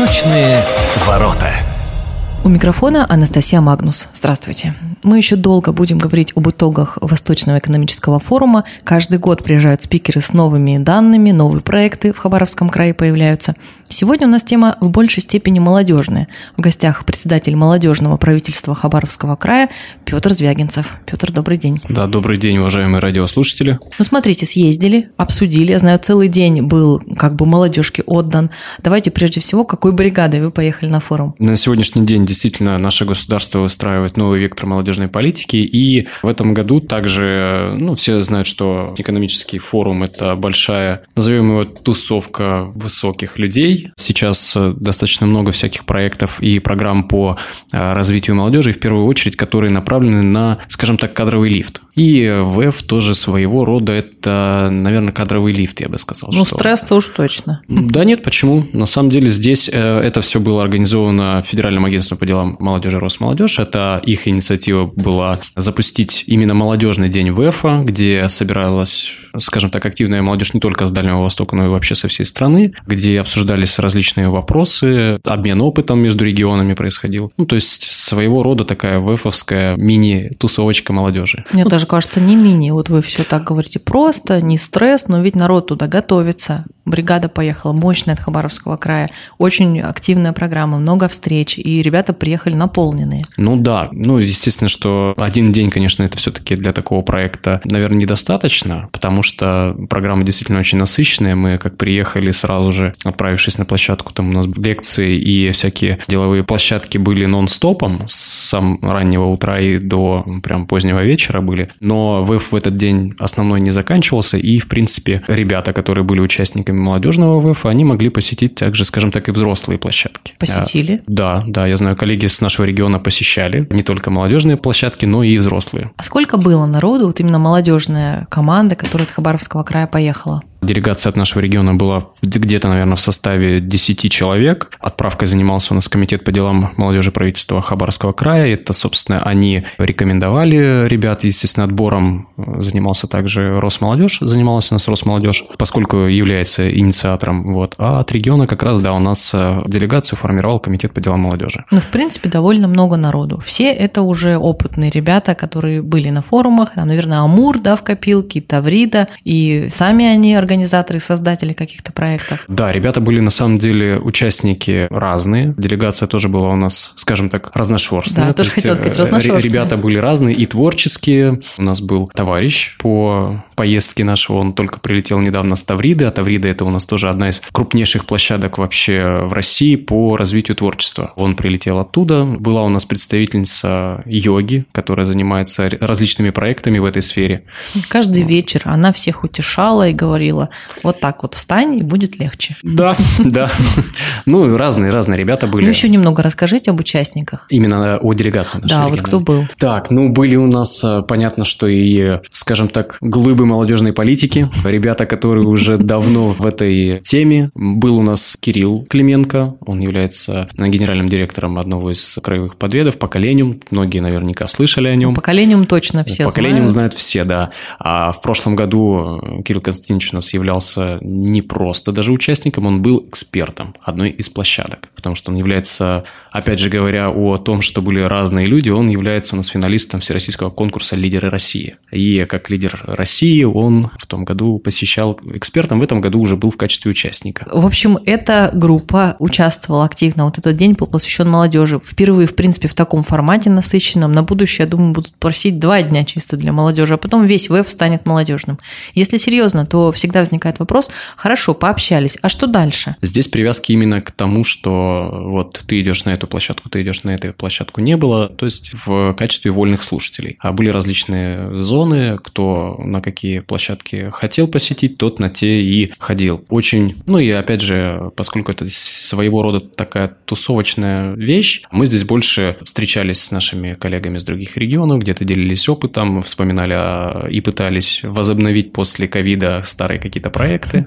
Восточные ворота. У микрофона Анастасия Магнус. Здравствуйте. Мы еще долго будем говорить об итогах Восточного экономического форума. Каждый год приезжают спикеры с новыми данными, новые проекты в Хабаровском крае появляются. Сегодня у нас тема в большей степени молодежная. В гостях председатель молодежного правительства Хабаровского края Петр Звягинцев. Петр, добрый день. Да, добрый день, уважаемые радиослушатели. Ну, смотрите, съездили, обсудили. Я знаю, целый день был как бы молодежке отдан. Давайте прежде всего, какой бригадой вы поехали на форум? На сегодняшний день действительно наше государство выстраивает новый вектор молодежной политики. И в этом году также, ну, все знают, что экономический форум – это большая, назовем его, тусовка высоких людей, Сейчас э, достаточно много всяких проектов и программ по э, развитию молодежи, в первую очередь, которые направлены на, скажем так, кадровый лифт. И ВЭФ тоже своего рода это, наверное, кадровый лифт, я бы сказал. Ну, стресс-то уж точно. Да нет, почему? На самом деле здесь э, это все было организовано Федеральным агентством по делам молодежи Росмолодежь. Это их инициатива была запустить именно молодежный день ВЭФа, где собиралась, скажем так, активная молодежь не только с Дальнего Востока, но и вообще со всей страны, где обсуждались различные вопросы, обмен опытом между регионами происходил. Ну, то есть своего рода такая ВЭФовская мини-тусовочка молодежи. Мне даже кажется, не мини. Вот вы все так говорите просто, не стресс, но ведь народ туда готовится. Бригада поехала мощная от Хабаровского края. Очень активная программа, много встреч, и ребята приехали наполненные. Ну да, ну естественно, что один день, конечно, это все-таки для такого проекта, наверное, недостаточно, потому что программа действительно очень насыщенная. Мы как приехали сразу же, отправившись на площадку, там у нас лекции и всякие деловые площадки были нон-стопом с самого раннего утра и до прям позднего вечера были. Но ВЭФ в этот день основной не заканчивался, и, в принципе, ребята, которые были участниками молодежного ВЭФ, они могли посетить также, скажем так, и взрослые площадки. Посетили? А, да, да, я знаю, коллеги с нашего региона посещали не только молодежные площадки, но и взрослые. А сколько было народу, вот именно молодежная команда, которая от Хабаровского края поехала? Делегация от нашего региона была где-то, наверное, в составе 10 человек. Отправкой занимался у нас комитет по делам молодежи правительства Хабаровского края. Это, собственно, они рекомендовали ребят. Естественно, отбором занимался также Росмолодежь, занималась у нас Росмолодежь, поскольку является инициатором. Вот. А от региона как раз, да, у нас э, делегацию формировал комитет по делам молодежи. Ну, в принципе, довольно много народу. Все это уже опытные ребята, которые были на форумах. Там, наверное, Амур, да, в копилке, Таврида. И сами они организаторы, создатели каких-то проектов? Да, ребята были на самом деле участники разные. Делегация тоже была у нас, скажем так, разношерстная. Да, тоже хотела сказать, э, разношерстная. Ребята были разные и творческие. У нас был товарищ по поездке нашего, он только прилетел недавно с Тавриды, а Таврида это у нас тоже одна из крупнейших площадок вообще в России по развитию творчества. Он прилетел оттуда. Была у нас представительница йоги, которая занимается различными проектами в этой сфере. Каждый вечер она всех утешала и говорила, было. Вот так вот встань, и будет легче. Да, да. Ну, разные, разные ребята были. Ну, еще немного расскажите об участниках. Именно о делегации Да, вот кто был? Так, ну, были у нас, э, понятно, что и, скажем так, глыбы молодежной политики. Ребята, которые уже давно в этой теме. Был у нас Кирилл Клименко. Он является генеральным директором одного из краевых подведов «Поколениум». Многие наверняка слышали о нем. «Поколениум» точно все «Поколениум» знают все, да. А в прошлом году Кирилл Константинович у нас являлся не просто даже участником, он был экспертом одной из площадок, потому что он является, опять же говоря о том, что были разные люди, он является у нас финалистом всероссийского конкурса «Лидеры России». И как лидер России он в том году посещал экспертом, в этом году уже был в качестве участника. В общем, эта группа участвовала активно. Вот этот день был посвящен молодежи. Впервые, в принципе, в таком формате насыщенном. На будущее, я думаю, будут просить два дня чисто для молодежи, а потом весь ВЭФ станет молодежным. Если серьезно, то всегда всегда возникает вопрос, хорошо, пообщались, а что дальше? Здесь привязки именно к тому, что вот ты идешь на эту площадку, ты идешь на эту площадку не было, то есть в качестве вольных слушателей. А были различные зоны, кто на какие площадки хотел посетить, тот на те и ходил. Очень, ну и опять же, поскольку это своего рода такая тусовочная вещь, мы здесь больше встречались с нашими коллегами из других регионов, где-то делились опытом, вспоминали и пытались возобновить после ковида старые какие-то проекты.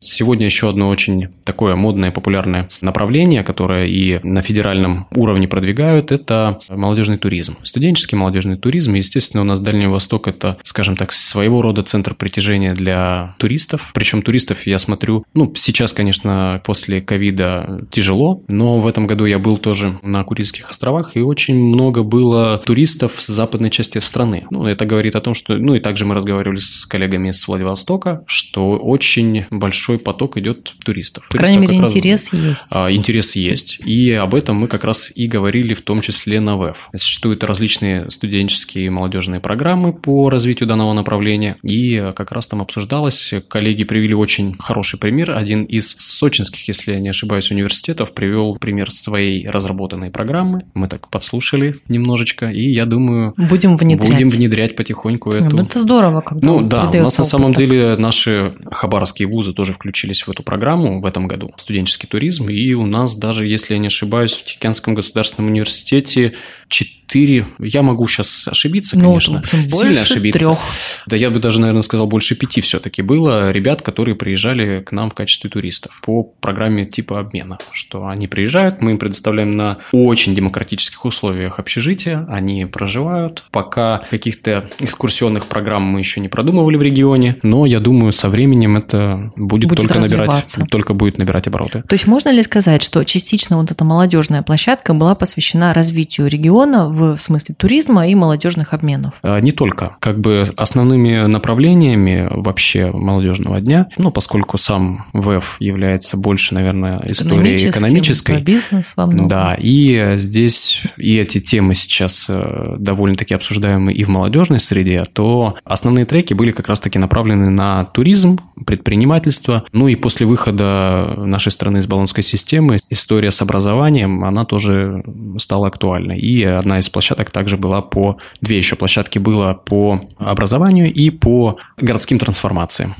Сегодня еще одно очень такое модное, популярное направление, которое и на федеральном уровне продвигают, это молодежный туризм. Студенческий молодежный туризм. Естественно, у нас Дальний Восток – это, скажем так, своего рода центр притяжения для туристов. Причем туристов, я смотрю, ну, сейчас, конечно, после ковида тяжело, но в этом году я был тоже на Курильских островах, и очень много было туристов с западной части страны. Ну, это говорит о том, что... Ну, и также мы разговаривали с коллегами с Владивостока, что очень большой поток идет туристов. По крайней мере, интерес есть. А, интерес есть, и об этом мы как раз и говорили в том числе на ВЭФ. Существуют различные студенческие и молодежные программы по развитию данного направления, и как раз там обсуждалось, коллеги привели очень хороший пример. Один из сочинских, если я не ошибаюсь, университетов привел пример своей разработанной программы. Мы так подслушали немножечко, и я думаю... Будем внедрять. Будем внедрять потихоньку ну, эту... Ну, это здорово, когда Ну, да, у нас на самом деле наши хабаровские вузы тоже включились в эту программу в этом году, студенческий туризм, и у нас даже, если я не ошибаюсь, в Тихоокеанском государственном университете 4, я могу сейчас ошибиться, ну, конечно, в общем, сильно ошибиться. Трех. Да я бы даже, наверное, сказал, больше пяти все-таки было ребят, которые приезжали к нам в качестве туристов по программе типа обмена, что они приезжают, мы им предоставляем на очень демократических условиях общежития, они проживают, пока каких-то экскурсионных программ мы еще не продумывали в регионе, но я думаю, со временем это будет, будет только набирать, только будет набирать обороты. То есть можно ли сказать, что частично вот эта молодежная площадка была посвящена развитию региона в смысле туризма и молодежных обменов? А, не только. Как бы основными направлениями вообще молодежного дня, ну, поскольку сам ВЭФ является больше, наверное, историей экономической. бизнес во многом. Да, и здесь и эти темы сейчас э, довольно-таки обсуждаемы и в молодежной среде, то основные треки были как раз-таки направлены на туризм, предпринимательство. Ну и после выхода нашей страны из баллонской системы история с образованием, она тоже стала актуальной. И одна из площадок также была по... Две еще площадки было по образованию и по городским трансформациям.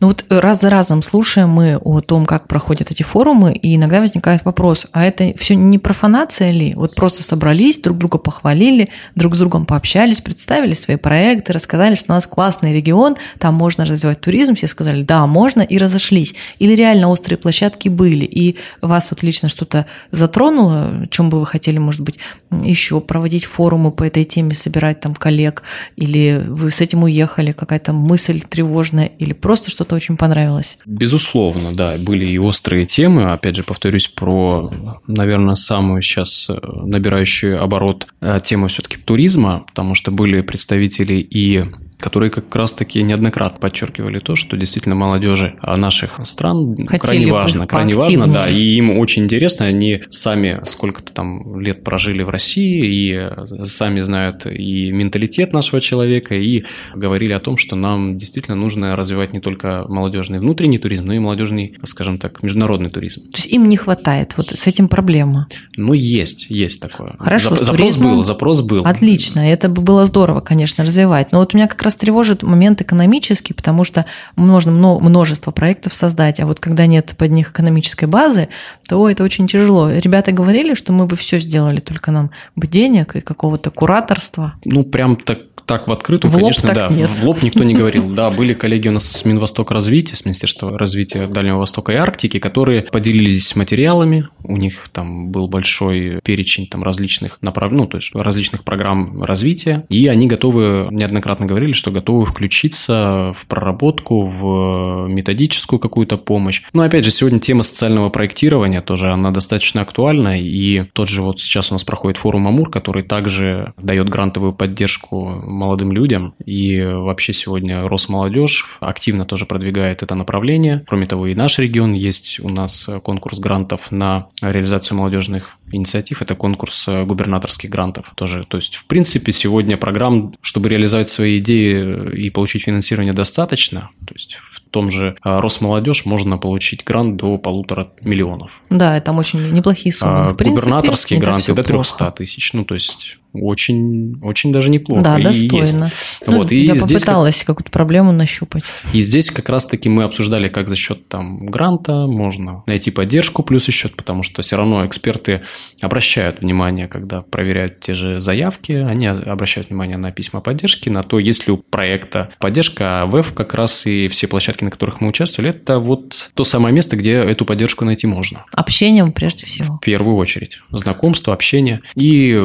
Ну вот раз за разом слушаем мы о том, как проходят эти форумы, и иногда возникает вопрос, а это все не профанация ли? Вот просто собрались, друг друга похвалили, друг с другом пообщались, представили свои проекты, рассказали, что у нас классный регион, там можно развивать туризм, все сказали, да, можно, и разошлись. Или реально острые площадки были, и вас вот лично что-то затронуло, чем бы вы хотели, может быть, еще проводить форумы по этой теме, собирать там коллег, или вы с этим уехали, какая-то мысль тревожная, или просто что-то очень понравилось? Безусловно, да, были и острые темы, опять же, повторюсь, про, наверное, самую сейчас э, набирающую оборот э, тему все-таки туризма, потому что были представители и которые как раз-таки неоднократно подчеркивали то, что действительно молодежи наших стран Хотели крайне важно, крайне важно, да, и им очень интересно, они сами сколько-то там лет прожили в России и сами знают и менталитет нашего человека, и говорили о том, что нам действительно нужно развивать не только молодежный внутренний туризм, но и молодежный, скажем так, международный туризм. То есть им не хватает, вот с этим проблема? Ну, есть, есть такое. Хорошо, Зап- Запрос был, запрос был. Отлично, это бы было здорово, конечно, развивать, но вот у меня как раз тревожит момент экономический, потому что можно множество проектов создать, а вот когда нет под них экономической базы, то это очень тяжело. Ребята говорили, что мы бы все сделали, только нам бы денег и какого-то кураторства. Ну, прям так так в открытую, в конечно, лоб да. Нет. В лоб никто не говорил. Да, были коллеги у нас с Минвостока развития, с Министерства развития Дальнего Востока и Арктики, которые поделились материалами. У них там был большой перечень там различных направ... ну, то есть различных программ развития. И они готовы, неоднократно говорили, что готовы включиться в проработку, в методическую какую-то помощь. Но опять же, сегодня тема социального проектирования тоже, она достаточно актуальна. И тот же вот сейчас у нас проходит форум Амур, который также дает грантовую поддержку молодым людям. И вообще сегодня Росмолодежь активно тоже продвигает это направление. Кроме того, и наш регион есть у нас конкурс грантов на реализацию молодежных инициатив. Это конкурс губернаторских грантов тоже. То есть, в принципе, сегодня программ, чтобы реализовать свои идеи и получить финансирование, достаточно. То есть, в том же Росмолодежь можно получить грант до полутора миллионов. Да, там очень неплохие суммы. А, в принципе, губернаторские гранты до 300 плохо. тысяч. Ну, то есть очень, очень даже неплохо. Да, достойно. Ну, вот, и я попыталась как... какую-то проблему нащупать. И здесь как раз-таки мы обсуждали, как за счет там гранта можно найти поддержку плюс и счет, потому что все равно эксперты обращают внимание, когда проверяют те же заявки, они обращают внимание на письма поддержки, на то, есть ли у проекта поддержка, а ВЭФ как раз и все площадки, на которых мы участвовали, это вот то самое место, где эту поддержку найти можно. Общением прежде всего. В первую очередь. Знакомство, общение. И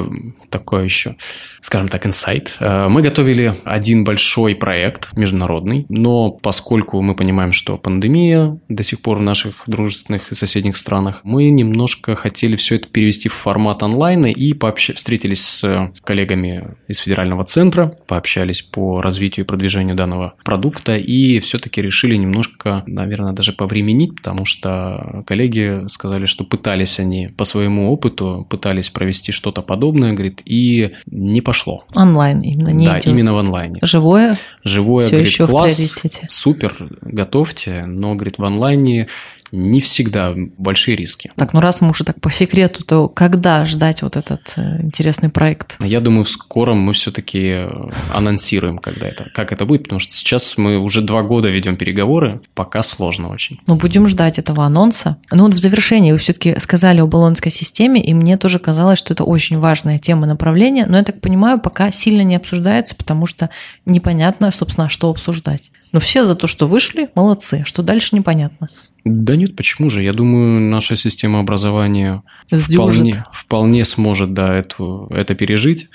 такое еще, скажем так, инсайт. Э, мы готовили один большой проект международный, но поскольку мы понимаем, что пандемия до сих пор в наших дружественных и соседних странах, мы немножко хотели все это перевести в формат онлайна и пообщ... встретились с коллегами из федерального центра, пообщались по развитию и продвижению данного продукта и все-таки решили немножко, наверное, даже повременить, потому что коллеги сказали, что пытались они по своему опыту, пытались провести что-то подобное, говорит, и не пошло. Онлайн именно, не Да, идет. именно в онлайне. Живое? Живое, Все говорит, еще класс, супер, готовьте, но, говорит, в онлайне не всегда большие риски. Так, ну раз мы уже так по секрету, то когда ждать вот этот э, интересный проект? Я думаю, в скором мы все-таки э, анонсируем, когда это, как это будет, потому что сейчас мы уже два года ведем переговоры, пока сложно очень. Ну, будем ждать этого анонса. Ну, вот в завершении вы все-таки сказали о баллонской системе, и мне тоже казалось, что это очень важная тема направления, но я так понимаю, пока сильно не обсуждается, потому что непонятно, собственно, что обсуждать. Но все за то, что вышли, молодцы, что дальше непонятно. Да нет, почему же? Я думаю, наша система образования вполне, вполне сможет да, эту, это пережить.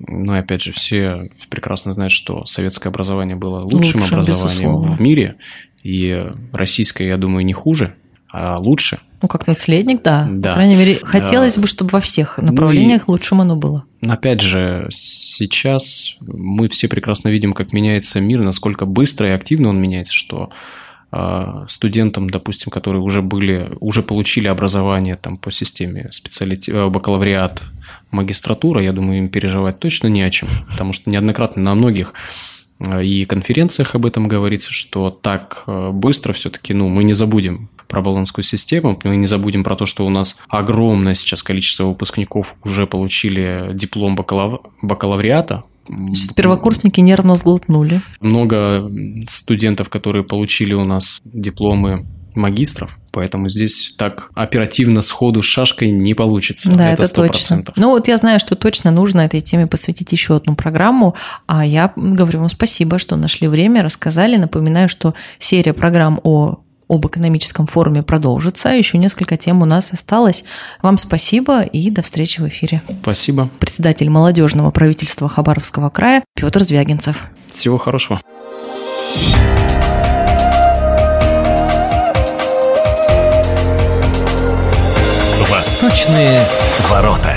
Но опять же, все прекрасно знают, что советское образование было лучшим Лучше, образованием безусловно. в мире, и российское, я думаю, не хуже, а лучше. Ну, как наследник, да. да. По крайней мере, хотелось да. бы, чтобы во всех направлениях ну и, лучшим оно было. Опять же, сейчас мы все прекрасно видим, как меняется мир, насколько быстро и активно он меняется, что студентам, допустим, которые уже были, уже получили образование там по системе специалити... Э, бакалавриат, магистратура, я думаю, им переживать точно не о чем, потому что неоднократно на многих э, и конференциях об этом говорится, что так э, быстро все-таки, ну, мы не забудем про баллонскую систему, мы не забудем про то, что у нас огромное сейчас количество выпускников уже получили диплом бакалав... бакалавриата, Первокурсники нервно сглотнули. Много студентов, которые получили у нас дипломы магистров, поэтому здесь так оперативно сходу с шашкой не получится. Да, это, это точно. Ну вот я знаю, что точно нужно этой теме посвятить еще одну программу, а я говорю вам спасибо, что нашли время, рассказали. Напоминаю, что серия программ о об экономическом форуме продолжится. Еще несколько тем у нас осталось. Вам спасибо и до встречи в эфире. Спасибо. Председатель молодежного правительства Хабаровского края Петр Звягинцев. Всего хорошего. Восточные ворота.